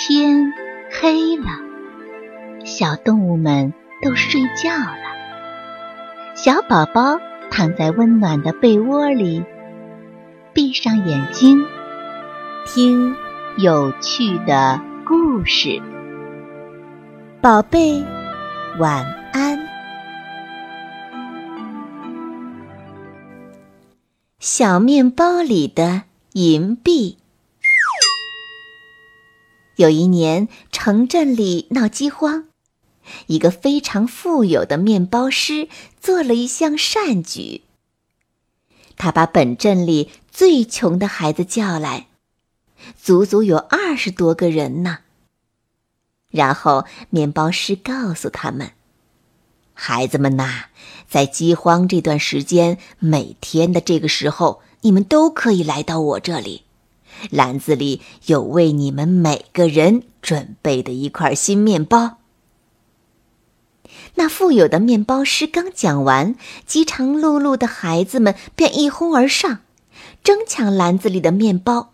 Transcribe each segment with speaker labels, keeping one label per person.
Speaker 1: 天黑了，小动物们都睡觉了。小宝宝躺在温暖的被窝里，闭上眼睛，听有趣的故事。宝贝，晚安。小面包里的银币。有一年，城镇里闹饥荒，一个非常富有的面包师做了一项善举。他把本镇里最穷的孩子叫来，足足有二十多个人呢。然后，面包师告诉他们：“孩子们呐，在饥荒这段时间，每天的这个时候，你们都可以来到我这里。”篮子里有为你们每个人准备的一块新面包。那富有的面包师刚讲完，饥肠辘辘的孩子们便一哄而上，争抢篮子里的面包，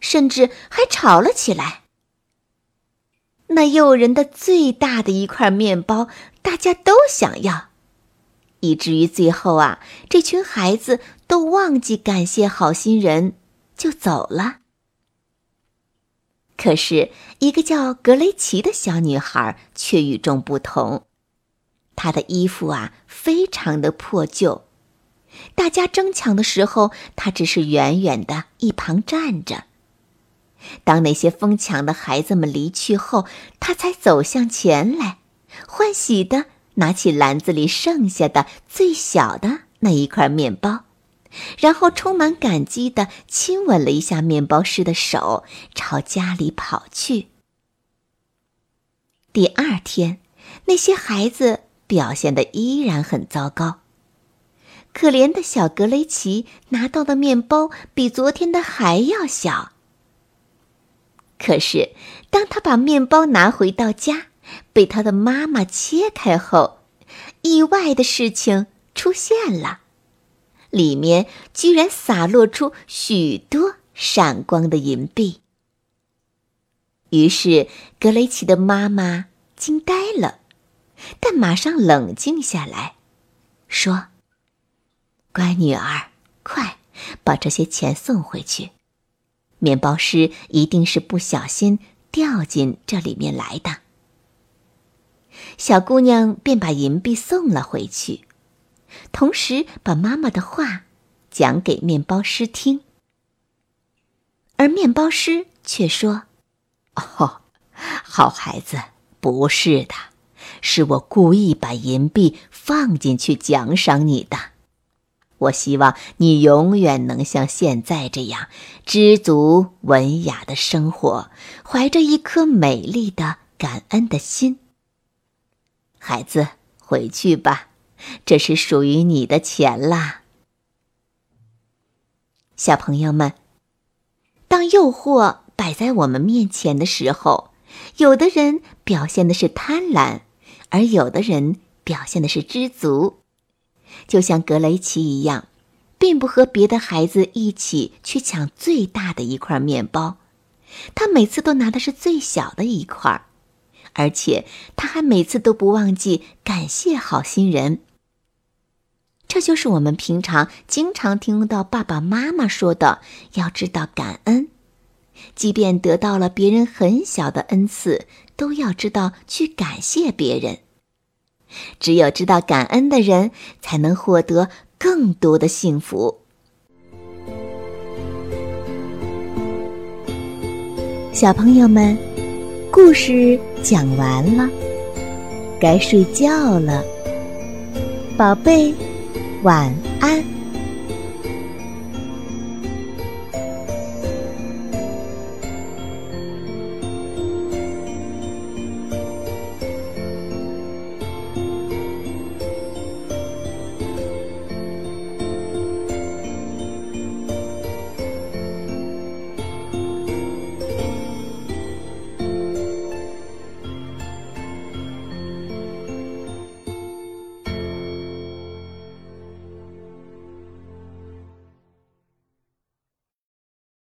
Speaker 1: 甚至还吵了起来。那诱人的最大的一块面包，大家都想要，以至于最后啊，这群孩子都忘记感谢好心人。就走了。可是，一个叫格雷奇的小女孩却与众不同。她的衣服啊，非常的破旧。大家争抢的时候，她只是远远的一旁站着。当那些疯抢的孩子们离去后，她才走向前来，欢喜的拿起篮子里剩下的最小的那一块面包。然后充满感激地亲吻了一下面包师的手，朝家里跑去。第二天，那些孩子表现的依然很糟糕。可怜的小格雷奇拿到的面包比昨天的还要小。可是，当他把面包拿回到家，被他的妈妈切开后，意外的事情出现了。里面居然洒落出许多闪光的银币。于是格雷奇的妈妈惊呆了，但马上冷静下来，说：“乖女儿，快把这些钱送回去。面包师一定是不小心掉进这里面来的。”小姑娘便把银币送了回去。同时，把妈妈的话讲给面包师听，而面包师却说：“哦，好孩子，不是的，是我故意把银币放进去奖赏你的。我希望你永远能像现在这样知足、文雅的生活，怀着一颗美丽的感恩的心。孩子，回去吧。”这是属于你的钱啦，小朋友们。当诱惑摆在我们面前的时候，有的人表现的是贪婪，而有的人表现的是知足。就像格雷奇一样，并不和别的孩子一起去抢最大的一块面包，他每次都拿的是最小的一块，而且他还每次都不忘记感谢好心人。这就是我们平常经常听到爸爸妈妈说的：要知道感恩，即便得到了别人很小的恩赐，都要知道去感谢别人。只有知道感恩的人，才能获得更多的幸福。小朋友们，故事讲完了，该睡觉了，宝贝。晚安。